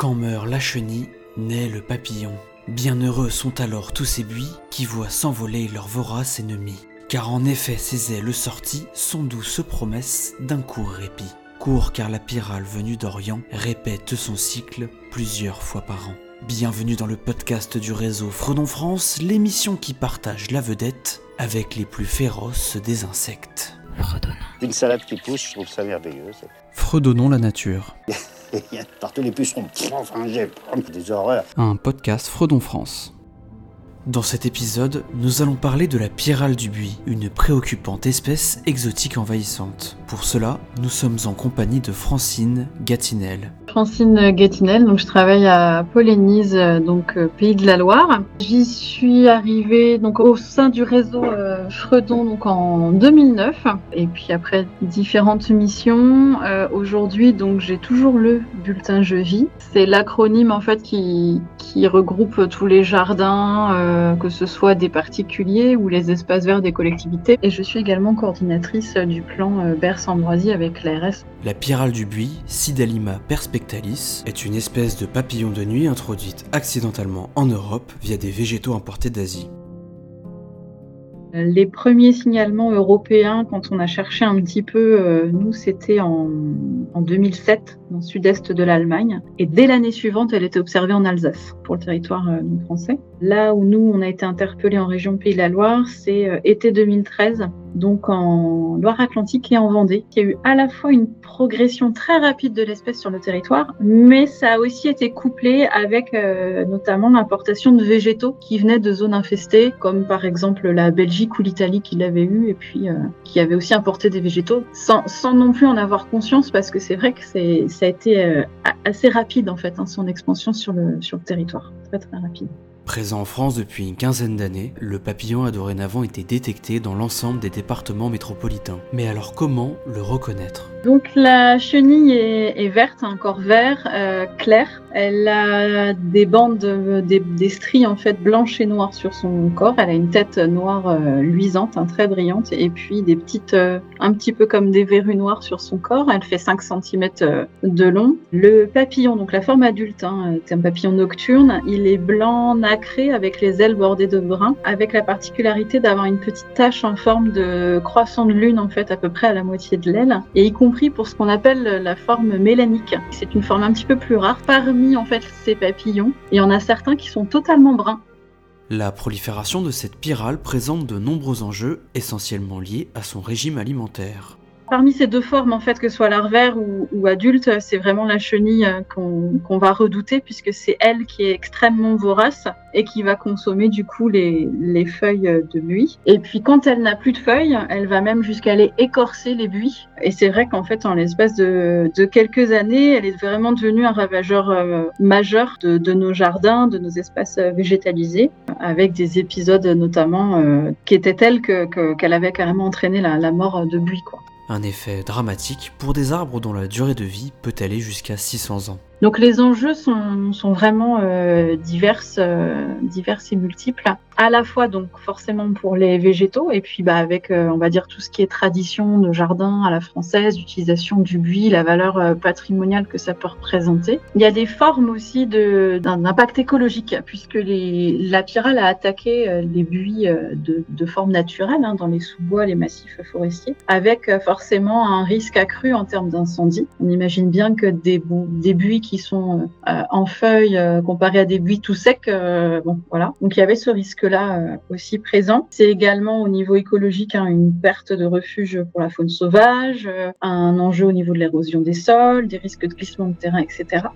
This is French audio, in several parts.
Quand meurt la chenille, naît le papillon. Bienheureux sont alors tous ces buis qui voient s'envoler leur vorace ennemi. Car en effet, ces ailes sorties sont douces promesses d'un court répit. Court car la pyrale venue d'Orient répète son cycle plusieurs fois par an. Bienvenue dans le podcast du réseau Fredon France, l'émission qui partage la vedette avec les plus féroces des insectes. Une salade qui pousse, je trouve ça merveilleux. ça. Fredonnons la nature. Partout les pucerons. Enfin, j'ai des horreurs. Un podcast Fredon France. Dans cet épisode, nous allons parler de la pyrale du buis, une préoccupante espèce exotique envahissante. Pour cela, nous sommes en compagnie de Francine Gatinel. Francine Gatinel, donc je travaille à Polénise, euh, donc euh, pays de la Loire. J'y suis arrivée donc au sein du réseau euh, Fredon donc en 2009 et puis après différentes missions. Euh, Aujourd'hui donc j'ai toujours le bulletin Je vis. C'est l'acronyme en fait qui regroupe tous les jardins, euh, que ce soit des particuliers ou les espaces verts des collectivités. Et je suis également coordinatrice du plan euh, Berce-Ambroisie avec l'ARS La pyrale du buis, Sidalima perspectalis, est une espèce de papillon de nuit introduite accidentellement en Europe via des végétaux importés d'Asie. Les premiers signalements européens, quand on a cherché un petit peu, euh, nous, c'était en, en 2007, dans le sud-est de l'Allemagne. Et dès l'année suivante, elle était observée en Alsace, pour le territoire euh, français. Là où nous, on a été interpellés en région Pays de la Loire, c'est euh, été 2013, donc en Loire-Atlantique et en Vendée, qui a eu à la fois une progression très rapide de l'espèce sur le territoire, mais ça a aussi été couplé avec euh, notamment l'importation de végétaux qui venaient de zones infestées, comme par exemple la Belgique ou l'Italie qui l'avaient eu, et puis euh, qui avait aussi importé des végétaux, sans, sans non plus en avoir conscience, parce que c'est vrai que ça a été euh, assez rapide en fait, hein, son expansion sur le, sur le territoire, très très rapide. Présent en France depuis une quinzaine d'années, le papillon a dorénavant été détecté dans l'ensemble des départements métropolitains. Mais alors comment le reconnaître? Donc la chenille est, verte, un corps vert, euh, clair. Elle a des bandes, euh, des, des stries en fait blanches et noires sur son corps. Elle a une tête noire euh, luisante, hein, très brillante, et puis des petites, un petit peu comme des verrues noires sur son corps. Elle fait 5 cm de long. Le papillon, donc la forme adulte, hein, c'est un papillon nocturne. Il est blanc avec les ailes bordées de brun, avec la particularité d'avoir une petite tache en forme de croissant de lune en fait à peu près à la moitié de l'aile, et y compris pour ce qu'on appelle la forme mélanique. C'est une forme un petit peu plus rare. Parmi en fait ces papillons, il y en a certains qui sont totalement bruns. La prolifération de cette pyrale présente de nombreux enjeux essentiellement liés à son régime alimentaire. Parmi ces deux formes, en fait, que ce soit larvaire ou, adulte, c'est vraiment la chenille euh, qu'on va redouter puisque c'est elle qui est extrêmement vorace et qui va consommer du coup les, les feuilles de buis. Et puis quand elle n'a plus de feuilles, elle va même jusqu'à aller écorcer les buis. Et c'est vrai qu'en fait, en l'espace de, quelques années, elle est vraiment devenue un ravageur euh, majeur de, nos jardins, de nos espaces euh, végétalisés, avec des épisodes notamment euh, qui étaient tels que que- qu'elle avait carrément entraîné la, la mort de buis. Quoi. Un effet dramatique pour des arbres dont la durée de vie peut aller jusqu'à 600 ans. Donc les enjeux sont, sont vraiment euh, divers, euh, et multiples. À la fois donc forcément pour les végétaux et puis bah avec euh, on va dire tout ce qui est tradition de jardin à la française, l'utilisation du buis, la valeur euh, patrimoniale que ça peut représenter. Il y a des formes aussi de d'un impact écologique puisque les, la pyrale a attaqué euh, les buis euh, de, de forme naturelle hein, dans les sous-bois, les massifs forestiers, avec forcément un risque accru en termes d'incendie. On imagine bien que des, des buis qui sont euh, en feuilles euh, comparés à des buis tout secs, euh, bon voilà. Donc il y avait ce risque-là euh, aussi présent. C'est également au niveau écologique hein, une perte de refuge pour la faune sauvage, euh, un enjeu au niveau de l'érosion des sols, des risques de glissement de terrain, etc.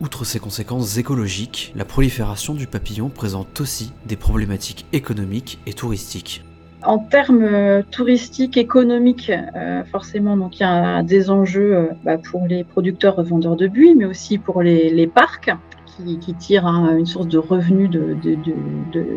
Outre ces conséquences écologiques, la prolifération du papillon présente aussi des problématiques économiques et touristiques. En termes euh, touristiques, économiques, euh, forcément, donc il y a des enjeux euh, bah, pour les producteurs revendeurs de buis, mais aussi pour les, les parcs qui, tirent hein, une source de revenus de, de,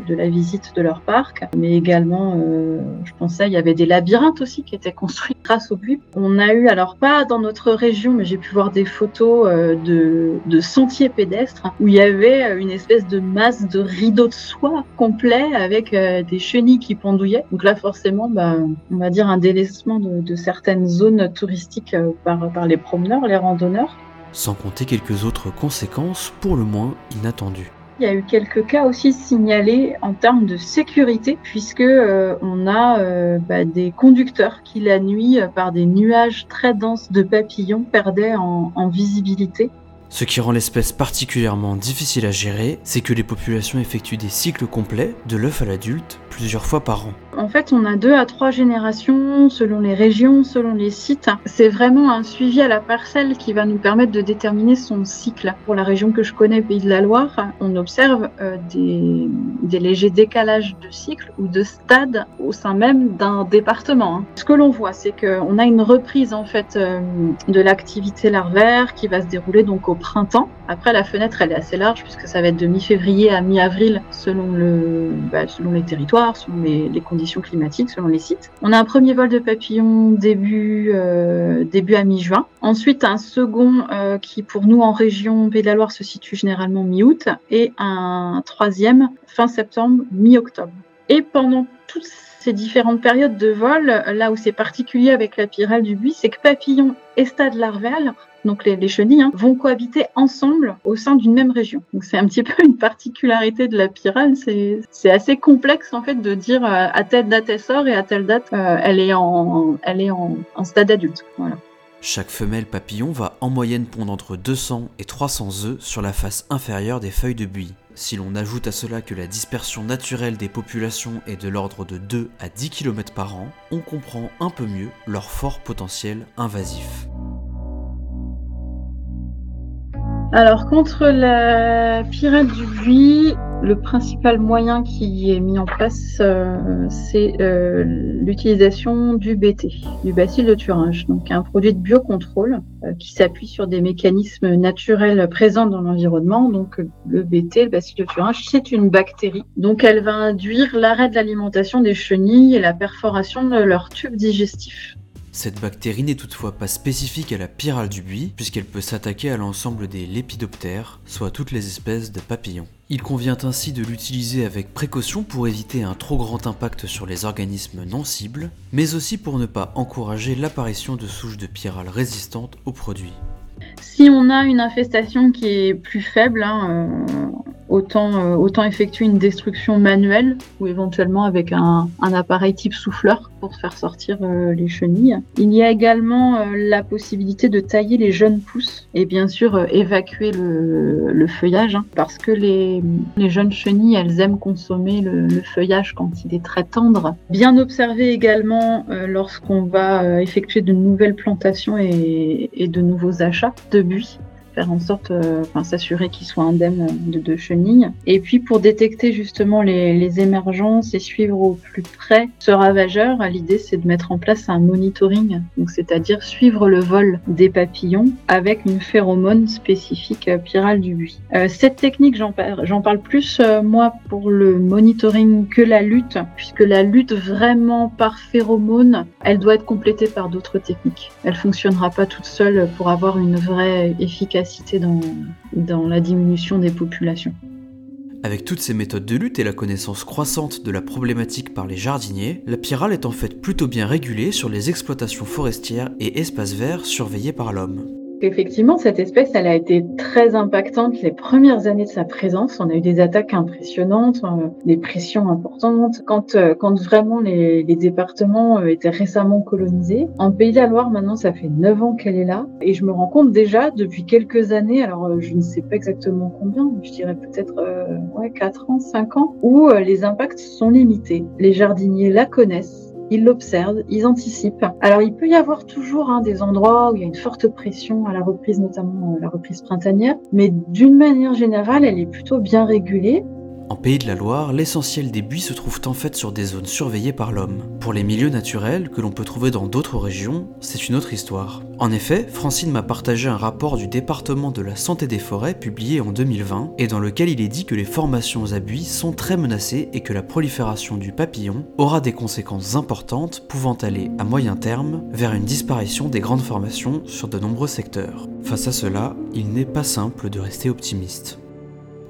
de, la visite de leur parc. Mais également, euh, je pensais, il y avait des labyrinthes aussi qui étaient construits grâce au buis. On a eu, alors pas dans notre région, mais j'ai pu voir des photos euh, de, sentiers pédestres où il y avait une espèce de masse de rideaux de soie complet avec euh, des chenilles qui pendouillaient. Donc là, forcément, bah, on va dire un délaissement de, de certaines zones touristiques euh, par, par les promeneurs, les randonneurs. Sans compter quelques autres conséquences pour le moins inattendues. Il y a eu quelques cas aussi signalés en termes de sécurité, puisque euh, on a euh, bah, des conducteurs qui la nuit, euh, par des nuages très denses de papillons, perdaient en, en visibilité. Ce qui rend l'espèce particulièrement difficile à gérer, c'est que les populations effectuent des cycles complets, de l'œuf à l'adulte, plusieurs fois par an. En fait, on a deux à trois générations selon les régions, selon les sites. C'est vraiment un suivi à la parcelle qui va nous permettre de déterminer son cycle. Pour la région que je connais, Pays de la Loire, on observe euh, des, légers décalages de cycle ou de stade au sein même d'un département. Hein. Ce que l'on voit, c'est qu'on a une reprise en fait euh, de l'activité larvaire qui va se dérouler donc au printemps. Après, la fenêtre, elle est assez large puisque ça va être de mi-février à mi-avril selon, le, bah, selon les territoires, selon les, conditions climatiques, selon les sites. On a un premier vol de papillons début, euh, début à mi-juin. Ensuite, un second euh, qui, pour nous, en région Pays de la Loire, se situe généralement mi-août. Et un troisième fin septembre, mi-octobre. Et pendant toutes ces différentes périodes de vol, là où c'est particulier avec la pyrale du buis, c'est que papillons et stade larval donc les, les chenilles, hein, vont cohabiter ensemble au sein d'une même région. Donc c'est un petit peu une particularité de la pyrale. C'est assez complexe en fait de dire euh, à telle date elle sort et à telle date euh, elle est en, elle est en, en stade adulte. Voilà. Chaque femelle papillon va en moyenne pondre entre 200 et 300 œufs sur la face inférieure des feuilles de buis. Si l'on ajoute à cela que la dispersion naturelle des populations est de l'ordre de 2 à 10 km par an, on comprend un peu mieux leur fort potentiel invasif. Alors contre la pyrale du buis, le principal moyen qui est mis en place, euh, c'est euh, l'utilisation du BT, du bacille de Thuringe, donc un produit de biocontrôle euh, qui s'appuie sur des mécanismes naturels présents dans l'environnement. Donc le BT, le bacille de Thuringe, c'est une bactérie. Donc elle va induire l'arrêt de l'alimentation des chenilles et la perforation de leur tube digestif. Cette bactérie n'est toutefois pas spécifique à la pyrale du buis, puisqu'elle peut s'attaquer à l'ensemble des lépidoptères, soit toutes les espèces de papillons. Il convient ainsi de l'utiliser avec précaution pour éviter un trop grand impact sur les organismes non cibles, mais aussi pour ne pas encourager l'apparition de souches de pyrale résistantes aux produits. Si on a une infestation qui est plus faible, hein, euh, autant, euh, autant effectuer une destruction manuelle ou éventuellement avec un, appareil type souffleur pour faire sortir euh, les chenilles. Il y a également euh, la possibilité de tailler les jeunes pousses et bien sûr évacuer le, feuillage hein, parce que les, jeunes chenilles, elles aiment consommer le, feuillage quand il est très tendre. Bien observer également lorsqu'on va effectuer de nouvelles plantations et de nouveaux achats de buis faire en sorte, euh, enfin s'assurer qu'ils soient indemnes de, de, chenilles. Et puis pour détecter justement les, émergences et suivre au plus près ce ravageur, l'idée c'est de mettre en place un monitoring, donc c'est-à-dire suivre le vol des papillons avec une phéromone spécifique euh, pyrale du buis. Euh, cette technique, j'en parle, j'en parle plus euh, moi pour le monitoring que la lutte, puisque la lutte vraiment par phéromone, elle doit être complétée par d'autres techniques. Elle fonctionnera pas toute seule pour avoir une vraie efficacité dans, la diminution des populations. Avec toutes ces méthodes de lutte et la connaissance croissante de la problématique par les jardiniers, la pyrale est en fait plutôt bien régulée sur les exploitations forestières et espaces verts surveillés par l'homme. Effectivement, cette espèce, elle a été très impactante les premières années de sa présence. On a eu des attaques impressionnantes, euh, des pressions importantes. Quand, euh, quand vraiment les, les, départements euh, étaient récemment colonisés. En Pays de la Loire, maintenant, ça fait 9 ans qu'elle est là. Et je me rends compte déjà, depuis quelques années, alors je ne sais pas exactement combien, je dirais peut-être ouais, 4 ans, 5 ans, où les impacts sont limités. Les jardiniers la connaissent ils l'observent, ils anticipent. Alors il peut y avoir toujours hein, des endroits où il y a une forte pression à la reprise, notamment la reprise printanière, mais d'une manière générale, elle est plutôt bien régulée. En Pays de la Loire, l'essentiel des buis se trouvent en fait sur des zones surveillées par l'homme. Pour les milieux naturels que l'on peut trouver dans d'autres régions, c'est une autre histoire. En effet, Francine m'a partagé un rapport du département de la santé des forêts publié en 2020 et dans lequel il est dit que les formations à buis sont très menacées et que la prolifération du papillon aura des conséquences importantes pouvant aller à moyen terme vers une disparition des grandes formations sur de nombreux secteurs. Face à cela, il n'est pas simple de rester optimiste.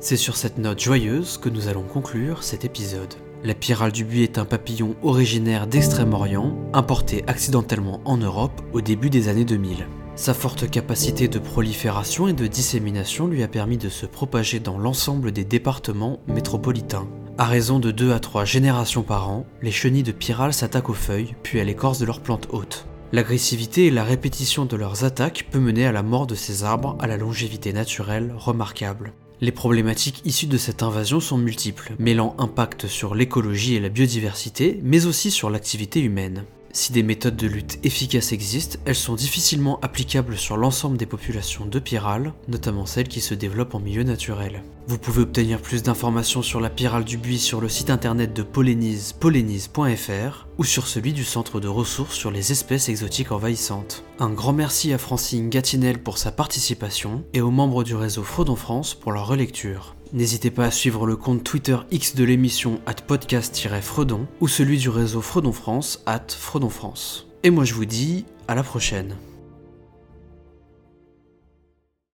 C'est sur cette note joyeuse que nous allons conclure cet épisode. La pyrale du buis est un papillon originaire d'Extrême-Orient, importé accidentellement en Europe au début des années 2000. Sa forte capacité de prolifération et de dissémination lui a permis de se propager dans l'ensemble des départements métropolitains. À raison de 2 à 3 générations par an, les chenilles de pyrale s'attaquent aux feuilles, puis à l'écorce de leurs plantes hautes. L'agressivité et la répétition de leurs attaques peut mener à la mort de ces arbres à la longévité naturelle remarquable. Les problématiques issues de cette invasion sont multiples, mêlant impact sur l'écologie et la biodiversité, mais aussi sur l'activité humaine. Si des méthodes de lutte efficaces existent, elles sont difficilement applicables sur l'ensemble des populations de pyrales, notamment celles qui se développent en milieu naturel. Vous pouvez obtenir plus d'informations sur la pyrale du buis sur le site internet de Polénise, polénise.fr, ou sur celui du centre de ressources sur les espèces exotiques envahissantes. Un grand merci à Francine Gatinel pour sa participation et aux membres du réseau Frodon France pour leur relecture. N'hésitez pas à suivre le compte Twitter X de l'émission at podcast-fredon ou celui du réseau Fredon France at Fredon France. Et moi je vous dis à la prochaine.